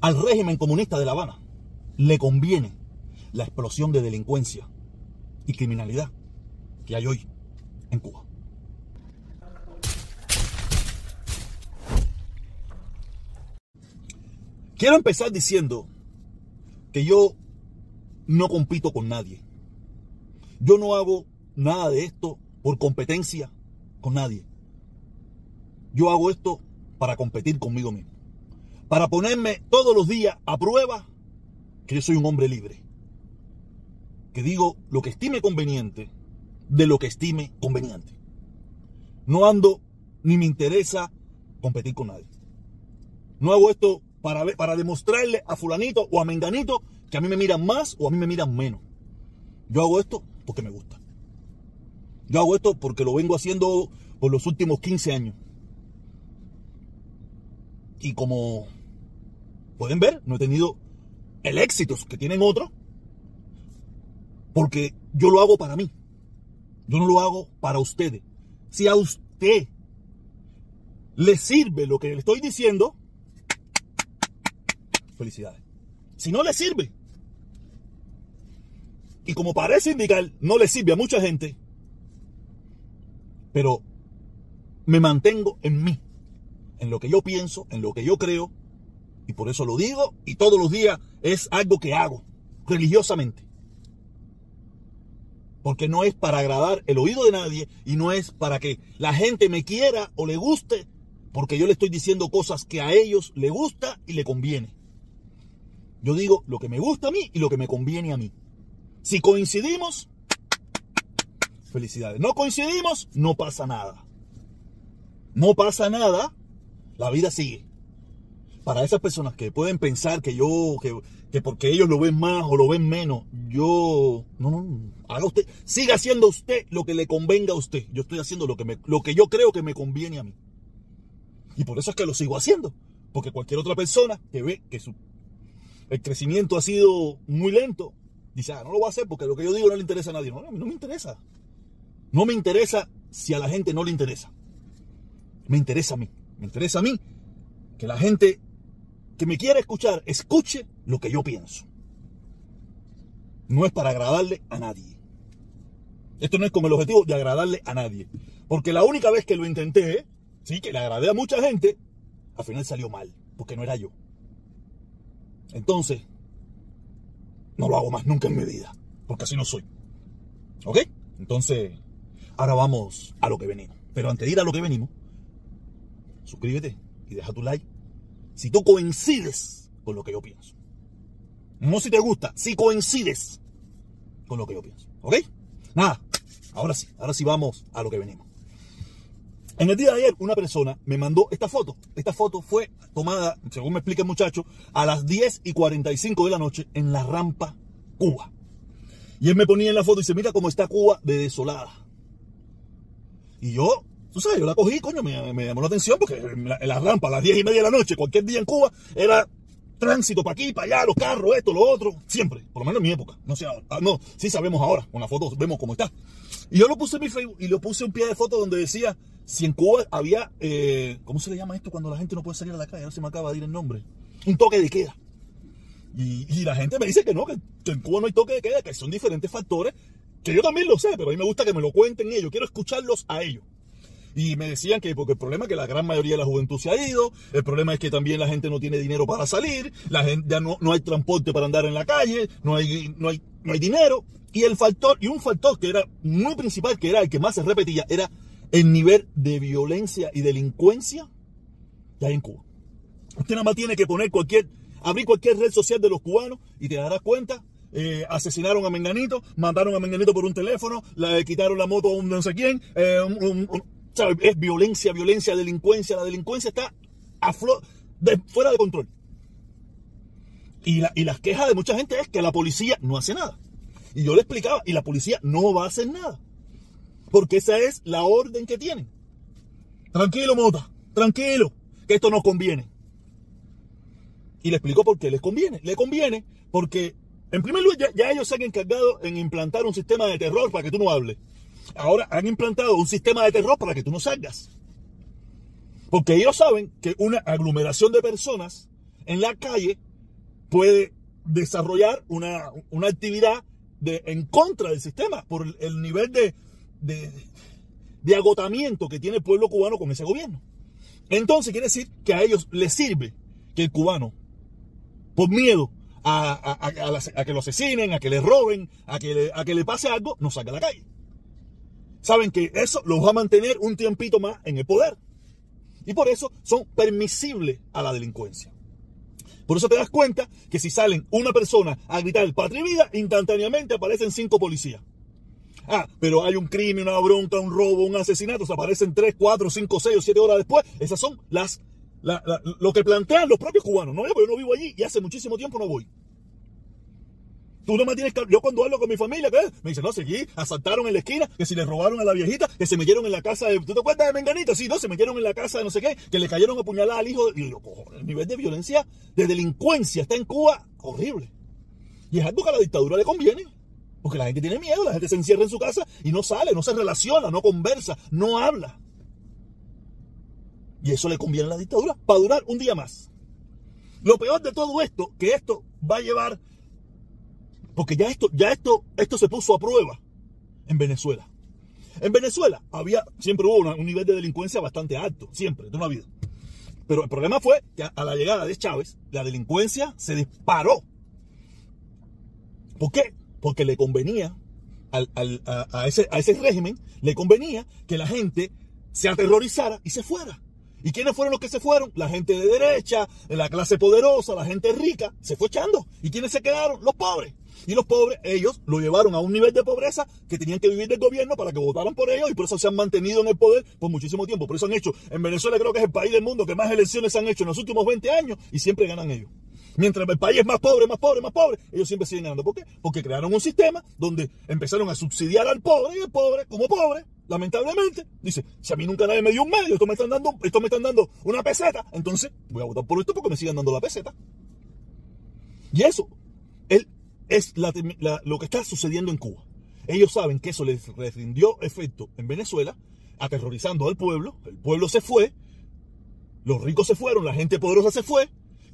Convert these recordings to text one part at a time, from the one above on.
al régimen comunista de La Habana le conviene la explosión de delincuencia y criminalidad que hay hoy en Cuba. Quiero empezar diciendo que yo no compito con nadie. Yo no hago nada de esto por competencia con nadie. Yo hago esto para competir conmigo mismo. Para ponerme todos los días a prueba que yo soy un hombre libre. Que digo lo que estime conveniente de lo que estime conveniente. No ando ni me interesa competir con nadie. No hago esto para, para demostrarle a fulanito o a menganito que a mí me miran más o a mí me miran menos. Yo hago esto porque me gusta. Yo hago esto porque lo vengo haciendo por los últimos 15 años. Y como pueden ver, no he tenido el éxito que tienen otros. Porque yo lo hago para mí. Yo no lo hago para ustedes. Si a usted le sirve lo que le estoy diciendo, felicidades. Si no le sirve, y como parece indicar, no le sirve a mucha gente, pero me mantengo en mí, en lo que yo pienso, en lo que yo creo, y por eso lo digo, y todos los días es algo que hago, religiosamente. Porque no es para agradar el oído de nadie y no es para que la gente me quiera o le guste, porque yo le estoy diciendo cosas que a ellos le gusta y le conviene. Yo digo lo que me gusta a mí y lo que me conviene a mí. Si coincidimos, felicidades. No coincidimos, no pasa nada. No pasa nada, la vida sigue. Para esas personas que pueden pensar que yo, que, porque ellos lo ven más o lo ven menos, yo, no, no, haga usted, siga haciendo usted lo que le convenga a usted. Yo estoy haciendo lo que, me, lo que yo creo que me conviene a mí. Y por eso es que lo sigo haciendo. Porque cualquier otra persona que ve que su el crecimiento ha sido muy lento, dice, ah, no lo voy a hacer porque lo que yo digo no le interesa a nadie. No, no me interesa. No me interesa si a la gente no le interesa. Me interesa a mí. Me interesa a mí que la gente que me quiera escuchar escuche lo que yo pienso. No es para agradarle a nadie. Esto no es con el objetivo de agradarle a nadie. Porque la única vez que lo intenté, sí, que le agradé a mucha gente, al final salió mal, porque no era yo. Entonces, no lo hago más nunca en mi vida, porque así no soy. ¿Ok? Entonces, ahora vamos a lo que venimos. Pero antes de ir a lo que venimos, suscríbete y deja tu like. Si tú coincides con lo que yo pienso. No si te gusta, si coincides con lo que yo pienso. ¿Ok? Nada, ahora sí, ahora sí vamos a lo que venimos. En el día de ayer, una persona me mandó esta foto. Esta foto fue tomada, según me explica el muchacho, a las 10 y 45 de la noche en la rampa Cuba. Y él me ponía en la foto y dice, mira cómo está Cuba de desolada. Y yo, tú sabes, yo la cogí, coño, me, llamó la atención porque en la, rampa a las 10 y media de la noche, cualquier día en Cuba, era tránsito para aquí, para allá, los carros, esto, lo otro, siempre, por lo menos en mi época, no sé ah, no, sí sabemos ahora, con la foto vemos cómo está. Y yo lo puse en mi Facebook y lo puse un pie de foto donde decía, si en Cuba había, eh, ¿cómo se le llama esto cuando la gente no puede salir a la calle? No se me acaba de ir el nombre. Un toque de queda. Y, la gente me dice que no, que, en Cuba no hay toque de queda, que son diferentes factores, que yo también lo sé, pero a mí me gusta que me lo cuenten ellos, quiero escucharlos a ellos. Y me decían que porque el problema es que la gran mayoría de la juventud se ha ido, el problema es que también la gente no tiene dinero para salir, la gente ya no, no hay transporte para andar en la calle, no hay, no hay, no hay dinero. Y el factor, y un factor que era muy principal, que era el que más se repetía, era el nivel de violencia y delincuencia que hay en Cuba. Usted nada más tiene que poner cualquier, abrir cualquier red social de los cubanos y te darás cuenta. Eh, asesinaron a Menganito, mandaron a Menganito por un teléfono, le quitaron la moto a un no sé quién. Eh, es violencia, violencia, delincuencia. La delincuencia está a fuera de control. Y, y las quejas de mucha gente es que la policía no hace nada. Y yo le explicaba, y la policía no va a hacer nada. Porque esa es la orden que tienen. Tranquilo, Mota, tranquilo, que esto nos conviene. Y le explico por qué les conviene. Le conviene porque, en primer lugar, ya, ellos se han encargado en implantar un sistema de terror para que tú no hables. Ahora han implantado un sistema de terror para que tú no salgas. Porque ellos saben que una aglomeración de personas en la calle puede desarrollar una, una actividad de, en contra del sistema por el nivel de, de, agotamiento que tiene el pueblo cubano con ese gobierno. Entonces quiere decir que a ellos les sirve que el cubano, por miedo a, que lo asesinen, a que le roben, a que a que le pase algo, no salga a la calle. Saben que eso los va a mantener un tiempito más en el poder. Y por eso son permisibles a la delincuencia. Por eso te das cuenta que si salen una persona a gritar patria vida, instantáneamente aparecen cinco policías. Ah, pero hay un crimen, una bronca, un robo, un asesinato, se aparecen 3, 4, 5, 6 o 7 horas después. Esas son las, lo que plantean los propios cubanos. No, yo, yo no vivo allí y hace muchísimo tiempo no voy. Tú no me tienes que... Yo cuando hablo con mi familia, ¿qué? Me dicen, no, seguí, asaltaron en la esquina, que si le robaron a la viejita, que se metieron en la casa de... ¿Tú te acuerdas de Menganita? Sí, no, se metieron en la casa de no sé qué, que le cayeron a puñalar al hijo. El nivel de violencia, de delincuencia está en Cuba horrible. Y es algo que a la dictadura le conviene. Porque la gente tiene miedo, la gente se encierra en su casa y no sale, no se relaciona, no conversa, no habla. Y eso le conviene a la dictadura para durar un día más. Lo peor de todo esto, que esto va a llevar, porque ya esto, ya esto, esto se puso a prueba en Venezuela. En Venezuela había, siempre hubo un nivel de delincuencia bastante alto, siempre, de una vida. Pero el problema fue que a la llegada de Chávez, la delincuencia se disparó. ¿Por qué? porque le convenía a, ese, a ese régimen, le convenía que la gente se aterrorizara y se fuera. ¿Y quiénes fueron los que se fueron? La gente de derecha, la clase poderosa, la gente rica, se fue echando. ¿Y quiénes se quedaron? Los pobres. Y los pobres, ellos lo llevaron a un nivel de pobreza que tenían que vivir del gobierno para que votaran por ellos y por eso se han mantenido en el poder por muchísimo tiempo. Por eso han hecho, en Venezuela creo que es el país del mundo que más elecciones han hecho en los últimos 20 años y siempre ganan ellos. Mientras el país es más pobre, más pobre, más pobre, ellos siempre siguen ganando. ¿Por qué? Porque crearon un sistema donde empezaron a subsidiar al pobre y el pobre, como pobre, lamentablemente, dice, si a mí nunca nadie me dio un medio, esto me están dando, esto me están dando una peseta, entonces voy a votar por esto porque me sigan dando la peseta. Y eso es lo que está sucediendo en Cuba. Ellos saben que eso les rindió efecto en Venezuela, aterrorizando al pueblo, el pueblo se fue, los ricos se fueron, la gente poderosa se fue,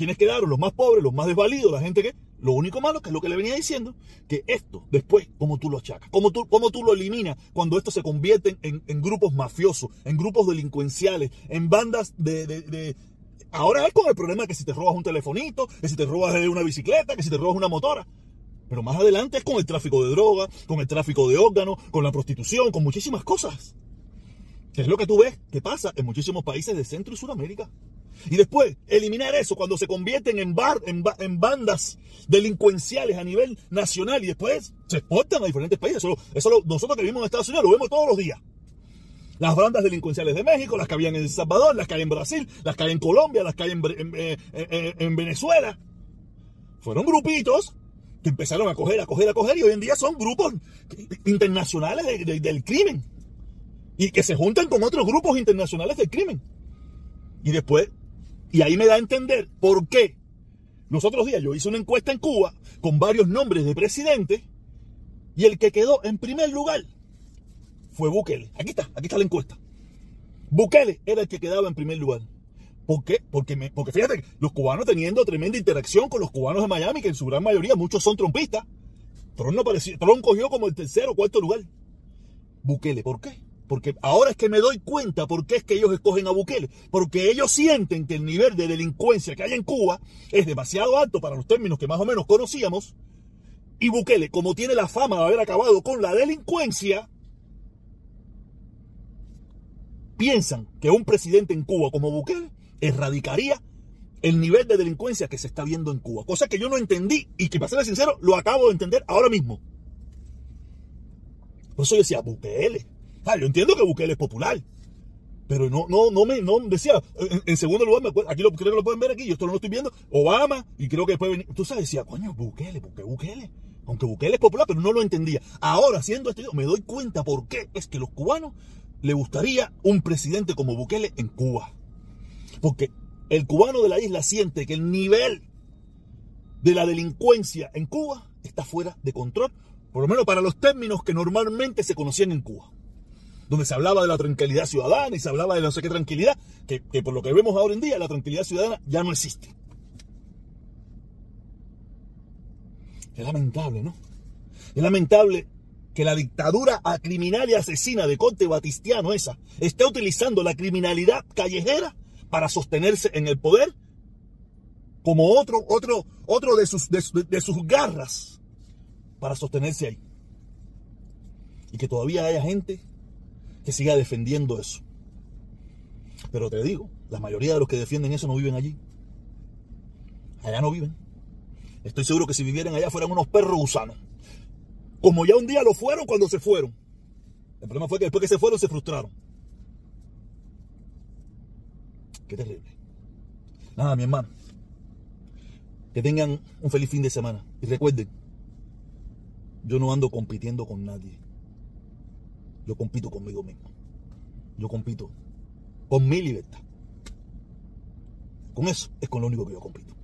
¿Quiénes quedaron? Los más pobres, los más desvalidos, la gente que... Lo único malo, que es lo que le venía diciendo, que esto después, como tú lo achacas, como tú, tú lo eliminas cuando esto se convierte en, grupos mafiosos, en grupos delincuenciales, en bandas de, Ahora es con el problema que si te robas un telefonito, que si te robas una bicicleta, que si te robas una motora. Pero más adelante es con el tráfico de droga, con el tráfico de órganos, con la prostitución, con muchísimas cosas. Es lo que tú ves que pasa en muchísimos países de Centro y Sudamérica. Y después, eliminar eso cuando se convierten en, bandas delincuenciales a nivel nacional y después se exportan a diferentes países. Eso, nosotros que vivimos en Estados Unidos lo vemos todos los días. Las bandas delincuenciales de México, las que habían en El Salvador, las que hay en Brasil, las que hay en Colombia, las que hay en, en Venezuela. Fueron grupitos que empezaron a coger, a coger, a coger y hoy en día son grupos internacionales del crimen. Y que se juntan con otros grupos internacionales del crimen. Y después y ahí me da a entender por qué. Los otros días yo hice una encuesta en Cuba con varios nombres de presidentes y el que quedó en primer lugar fue Bukele. Aquí está, aquí está la encuesta. Bukele era el que quedaba en primer lugar. ¿Por qué? Porque, me, porque fíjate, los cubanos teniendo tremenda interacción con los cubanos de Miami, que en su gran mayoría muchos son trompistas. Tron, no pareció, Tron cogió como el tercer o cuarto lugar. Bukele, ¿por qué? Porque ahora es que me doy cuenta por qué es que ellos escogen a Bukele. Porque ellos sienten que el nivel de delincuencia que hay en Cuba es demasiado alto para los términos que más o menos conocíamos. Y Bukele, como tiene la fama de haber acabado con la delincuencia, piensan que un presidente en Cuba como Bukele erradicaría el nivel de delincuencia que se está viendo en Cuba. Cosa que yo no entendí y que, para ser sincero, lo acabo de entender ahora mismo. Por eso yo decía, Bukele, Ah, yo entiendo que Bukele es popular. Pero no, no, no me, no decía, en, segundo lugar, aquí lo, creo que lo pueden ver aquí, yo esto no lo estoy viendo, Obama, y creo que después venir, tú sabes, decía, coño, Bukele, ¿por qué Bukele? Aunque Bukele es popular, pero no lo entendía. Ahora, haciendo esto, me doy cuenta por qué es que los cubanos le gustaría un presidente como Bukele en Cuba. Porque el cubano de la isla siente que el nivel de la delincuencia en Cuba está fuera de control, por lo menos para los términos que normalmente se conocían en Cuba donde se hablaba de la tranquilidad ciudadana y se hablaba de no sé qué tranquilidad, que, por lo que vemos ahora en día, la tranquilidad ciudadana ya no existe. Es lamentable, ¿no? Es lamentable que la dictadura criminal y asesina de Conte Batistiano esa esté utilizando la criminalidad callejera para sostenerse en el poder como otro, otro, otro de sus, de sus garras para sostenerse ahí. Y que todavía haya gente que siga defendiendo eso. Pero te digo, la mayoría de los que defienden eso no viven allí. Allá no viven. Estoy seguro que si vivieran allá fueran unos perros gusanos. Como ya un día lo fueron cuando se fueron. El problema fue que después que se fueron se frustraron. Qué terrible. Nada, mi hermano. Que tengan un feliz fin de semana. Y recuerden, yo no ando compitiendo con nadie. Yo compito conmigo mismo. Yo compito con mi libertad. Con eso es con lo único que yo compito.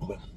Nos vemos.